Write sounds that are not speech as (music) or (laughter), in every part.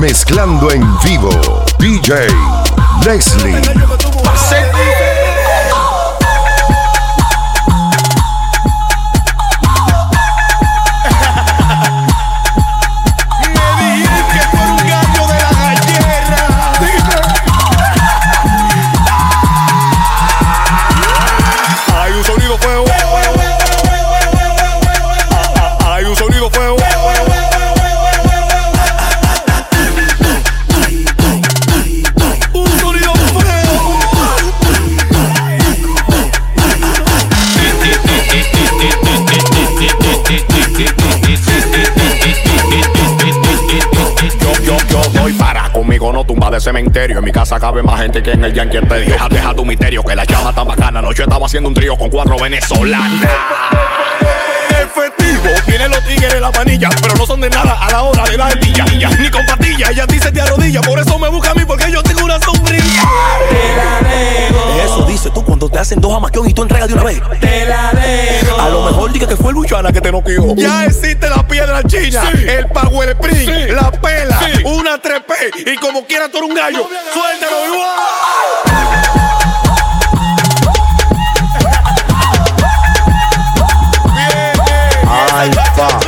Mezclando en vivo, DJ Leslie. Cementerio. En mi casa cabe más gente que en el Yankee Stadium. Deja, deja tu misterio, que la llama está bacana. Anoche estaba haciendo un trío con cuatro venezolanas. Efectivo, tienen los tigres la manilla, pero no son de nada a la hora de la ardilla. Ni con patilla, ella dice te arrodilla, por eso me busca a mí, porque yo tengo una sombrilla. Cuando te hacen dos amaquión y tú entregas de una vez. Te la debo. A lo mejor diga que fue Luchana que te noqueó. Ya existe la piedra china, el power spring, la pela, una trepe y como quiera tú eres un gallo. Suéltalo igual. Alfa.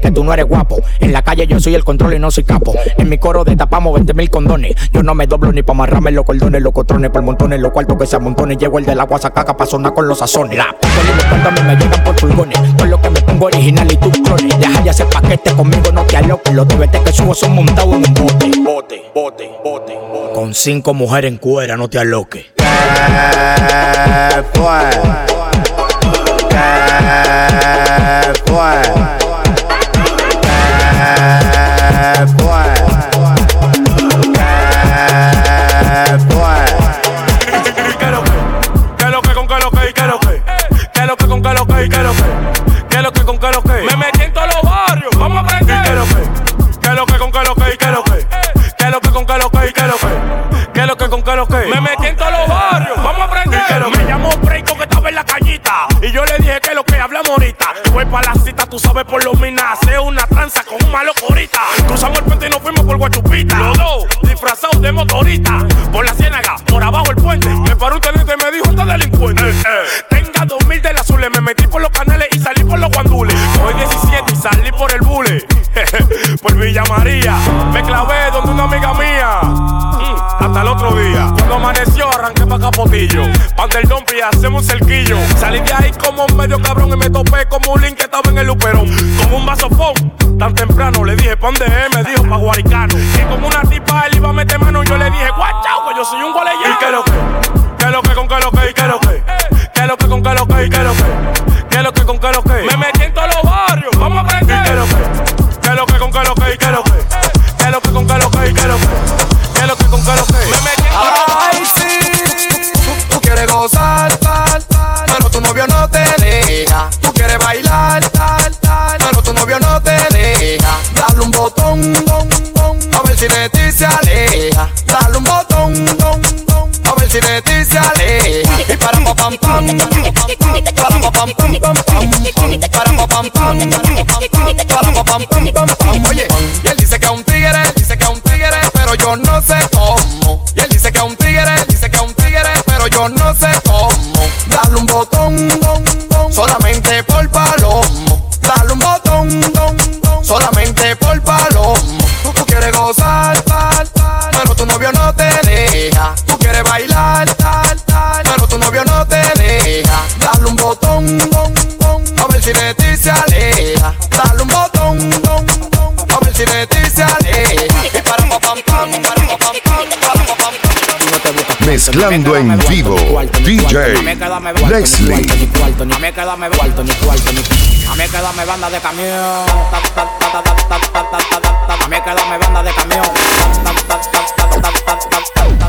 Que tú no eres guapo. En la calle yo soy el control y no soy capo. En mi coro destapamos 20 mil condones. Yo no me doblo ni pa' amarrarme los cordones, los cotrones, por montones, los cuartos que se amontones. Llego el de la guasacaca pa' sonar con los sazones. La p y los cuartos a mí me llegan por pulgones. Con lo que me pongo original y tú clones. Deja ya ese paquete conmigo, no te aloques. Los TBT que subo son montados en un bote. Bote, bote, bote, bote. Con cinco mujeres en cuera, no te aloques. Eh, pues. Eh, pues. Tú sabes por lo minas, hace una tranza con un malo corita. Cruzamos el puente y nos fuimos por Guachupita. Me topé como un link que estaba en el luperón. Con un vasofón, tan temprano. Le dije, ¿pa' dónde es? Me dijo, pa' Guaricano. Y como una tipa, él iba a meter mano. Yo le dije, guachao, que yo soy un gualeyano. ¿Y qué lo que? ¿Qué lo que con qué lo que? ¿Y qué lo que? ¿Qué lo que con qué lo que? ¿Y qué lo que? ¿Qué lo que con qué lo que? Me metí Mezclando en vivo, DJ Leslie. No me queda me cuarto, ni cuarto, ni A me me banda de camión. A me banda de camión.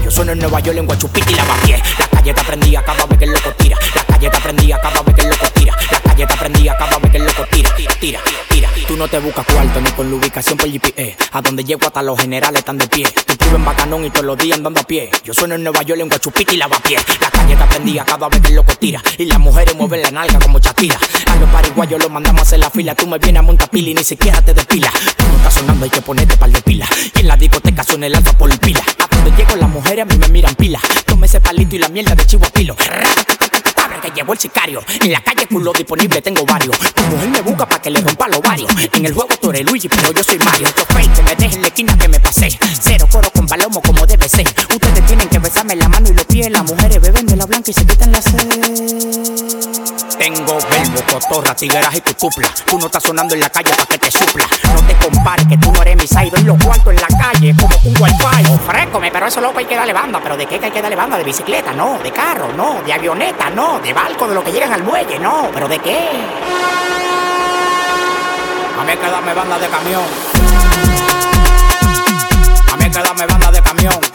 Yo soy en Nueva York en Guachupiti y la vaqué. La calle que aprendía cada vez que el loco te buscas cuarto ni con la ubicación por GPS. A donde llego hasta los generales están de pie. Tú vives en Bacanón y todos los días andando a pie. Yo sueno en Nueva York en Guachupita y Lavapié. La calle está prendida cada vez que el loco tira. Y las mujeres mueven la nalga como Shakira. A los pariguayos los mandamos a hacer la fila. Tú me vienes a montar pila y ni siquiera te despila. Cuando está sonando hay que ponerte par de pila. Y en la discoteca suena el alfa por pila. A donde llego las mujeres a mí me miran pila. Tome ese palito y la mierda de chivo a pilo. Que llevó el sicario. En la calle culo disponible tengo varios. Tu mujer me busca para que le rompa los varios. En el juego tú eres Luigi, pero yo soy Mario. Yo fake, que me dejen la esquina que me pasé. Cero coro con palomo como debe ser. Ustedes tienen que besarme la mano y los pies. Las mujeres beben de la blanca y se quitan la sed. Tengo verbo, cotorra, tigueras y tu cupla. Tú no estás sonando en la calle para que te supla. No te compares que tú no eres mi side. En los cuartos en la calle como un wifi. Ofrécome, pero eso loco hay que darle banda. ¿Pero de qué hay que darle banda? ¿De bicicleta? No. ¿De carro? No. ¿De avioneta? No. ¿De barco? ¿De lo que llegan al muelle? No. ¿Pero de qué? A mí hay que darme banda de camión. A mí hay que darme banda de camión.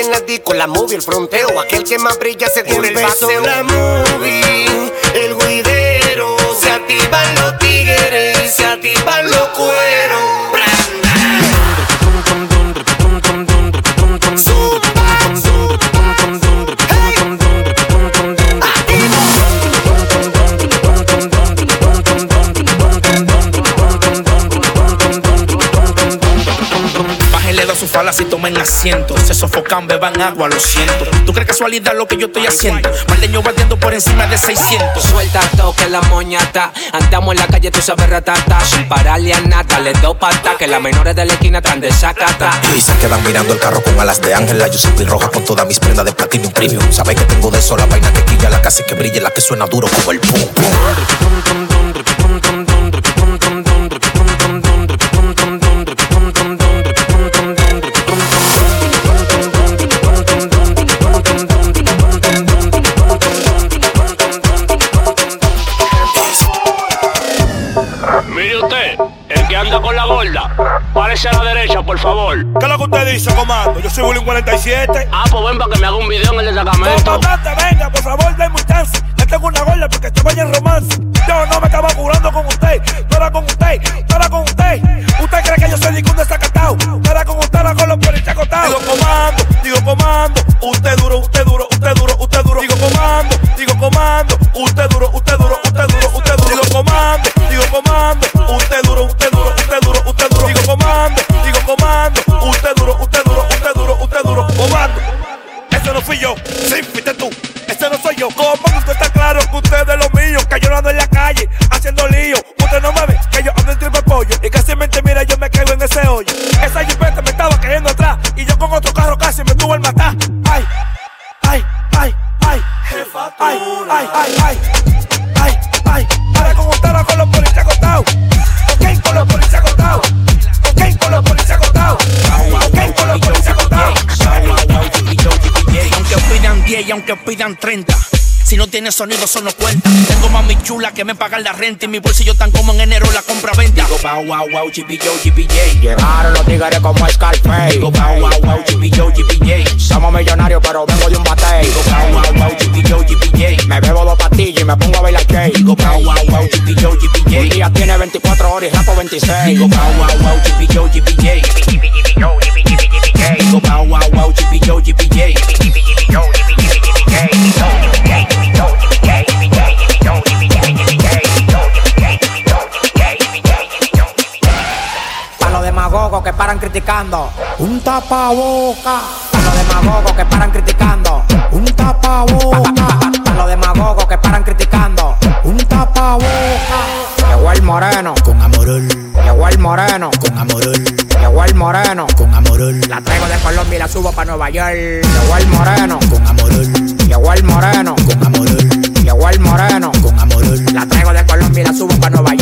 En la disco, la movie, el fronteo, aquel que más brilla se tira el paseo. la movie, el guidero, se activan los tigres, se activan los cueros. Falas y tomen asiento. Se sofocan, beban agua, lo siento. ¿Tú crees casualidad lo que yo estoy haciendo? Maldeño batiendo por encima de 600. Suelta toque la moñata. Andamos en la calle, tú sabes ratata. Sin pararle a nada, le doy pata. Que las menores de la esquina están de sacata. Y se quedan mirando el carro con alas de ángel. La yo soy roja con todas mis prendas de platinum premium. Sabes que tengo de eso la vaina que quilla, la casa que brille, la que suena duro como el pum pum. Mire usted, el que anda con la gorda, párese a la derecha, por favor. ¿Qué es lo que usted dice, comando? Yo soy Bullying 47. Ah, pues ven para que me haga un video en el destacamento. Comandante, venga, por favor, denme un chance. Le tengo una gorda porque estoy vaya en romance. Yo no me estaba curando con usted. No era con usted, no era con usted. ¿Usted cree que yo soy ningún desacatado? No era con usted, era con los policías acotados. Digo comando, digo comando. Usted duro, usted duro, usted duro, usted duro. Digo comando, digo comando. Usted duro, usted duro, usted duro, usted duro. Digo comando, digo comando. y aunque pidan 30. Si no tiene sonido, eso no cuenta. Tengo mami chula que me pagan la renta y mi bolsillo tan como en enero la compra-venta. Digo bow, wow, wow, GPJ, GPJ. Llegaron los tigres como Scarface. Digo bow, wow, wow, GPJ, GPJ. Somos millonarios, pero vengo de un batey. Digo bow, wow, wow, GPJ, GPJ. Me bebo dos pastillas y me pongo a bailar cake. Digo bow, wow, wow, GPJ, GPJ. Un día tiene 24 horas y rapo 26. Digo bow, wow, wow, GPJ, GPJ. Digo bow, wow, wow, GPJ, GPJ demagogos que paran criticando. Un tapaboca. Para los demagogos que paran criticando. Un tapaboca. Para los demagogos que paran criticando. Un tapaboca. Llegó el moreno. Con amorol. Llegó el moreno. Con amorol. Llegó el moreno. Con amorol. La traigo de Colombia y la subo para Nueva York. Llegó el moreno. Con amorol. Llegó el moreno con amorol. Llegó el moreno con amorol. La traigo de Colombia y la subo para Nueva York.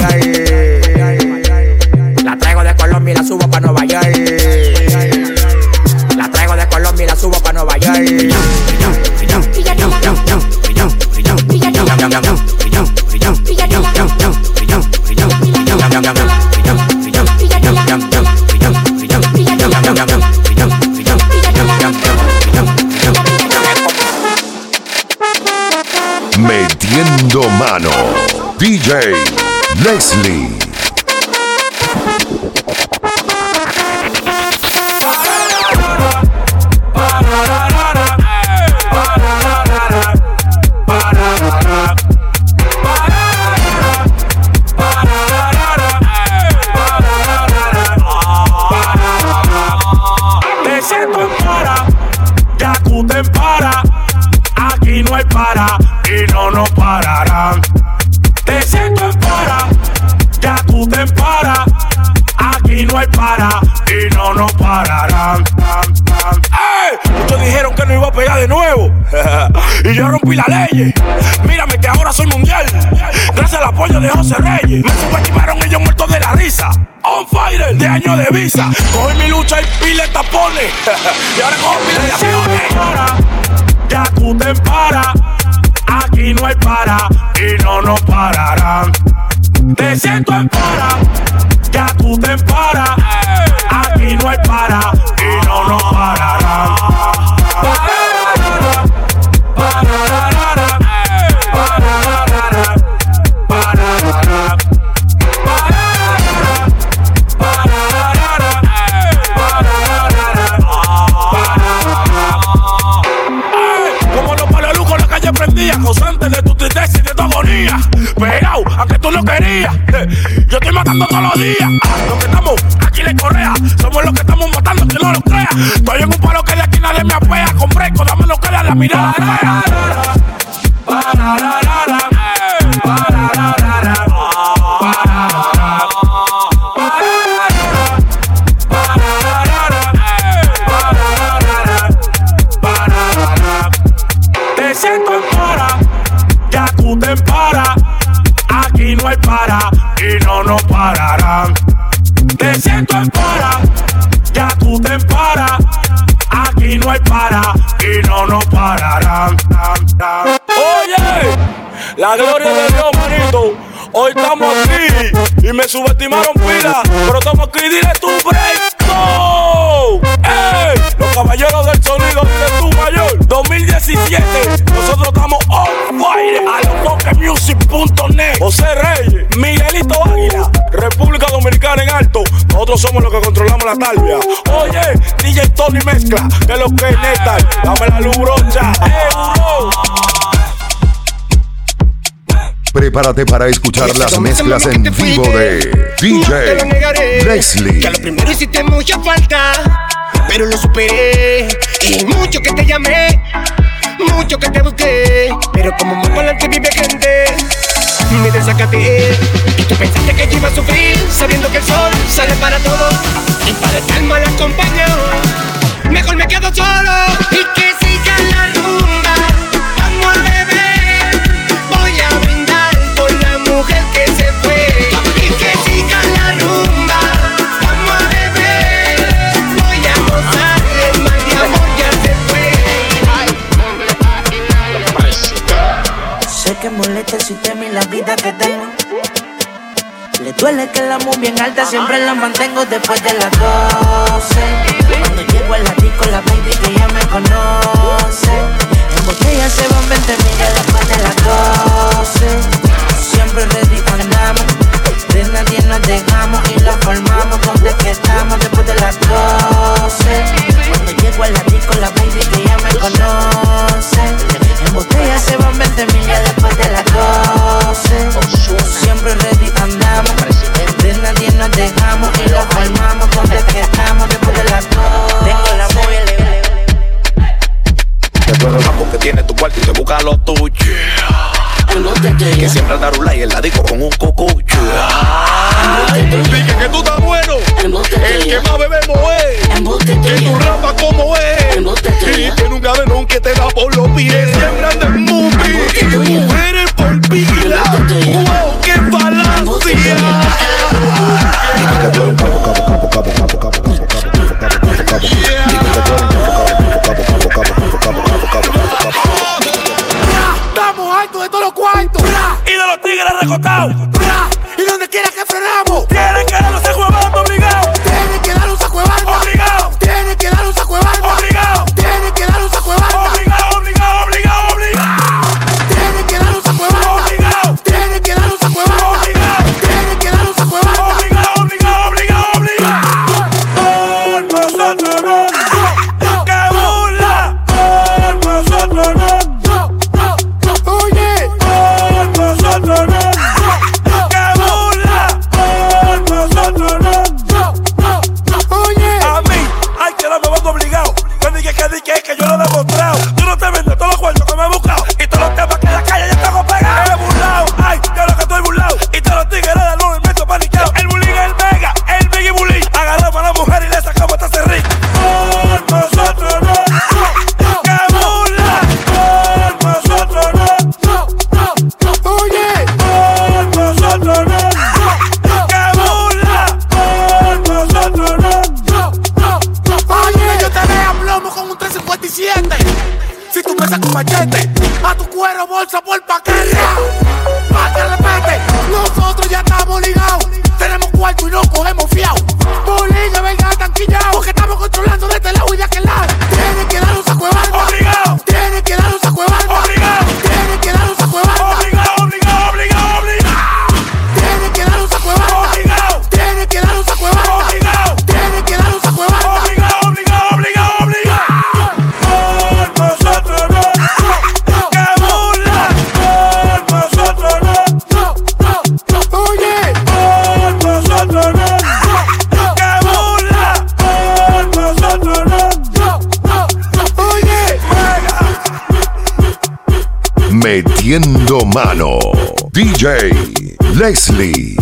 DJ Leslie. Y yo rompí la ley. Mírame que ahora soy mundial. Gracias al apoyo de José Reyes. Me subestimaron ellos muertos de la risa. On fire de año de visa. Cogí mi lucha y pile tapones. (laughs) y ahora cojo pile de. Ya tú te para. Aquí no hay para y no nos pararán. Te siento en para. Ya tú te para. Aquí no hay para y no nos pararán. 2017. Nosotros estamos on fire a locoquemusic.net. José Reyes, Miguelito Águila, República Dominicana en alto. Nosotros somos los que controlamos la talvia. Oye, DJ Tony Mezcla, que lo que es neta. Dame la luz, brocha. ¡Eh! Prepárate para escuchar las mezclas en vivo de DJ Leslie. Que a lo primero hiciste mucha falta, pero lo superé. Y mucho que te llamé, mucho que te busqué. Pero como más adelante vive gente, me desacaté. Y tú pensaste que yo iba a sufrir, sabiendo que el sol sale para todos. Y para estar mal acompañado, mejor me quedo solo. Y que molesta el sistema y la vida que tengo. Le duele que la muy bien alta, siempre la mantengo después de las 12. Cuando llego al disco, la baby que ya me conoce. En botella se van 20 millas después de las 12. Siempre ready andamos, de nadie nos dejamos y la formamos donde que estamos después de las 12. Cuando llego al disco, la baby que ya me conoce. En botella se van 20 millas después de las 12. Siempre Mano. DJ Leslie.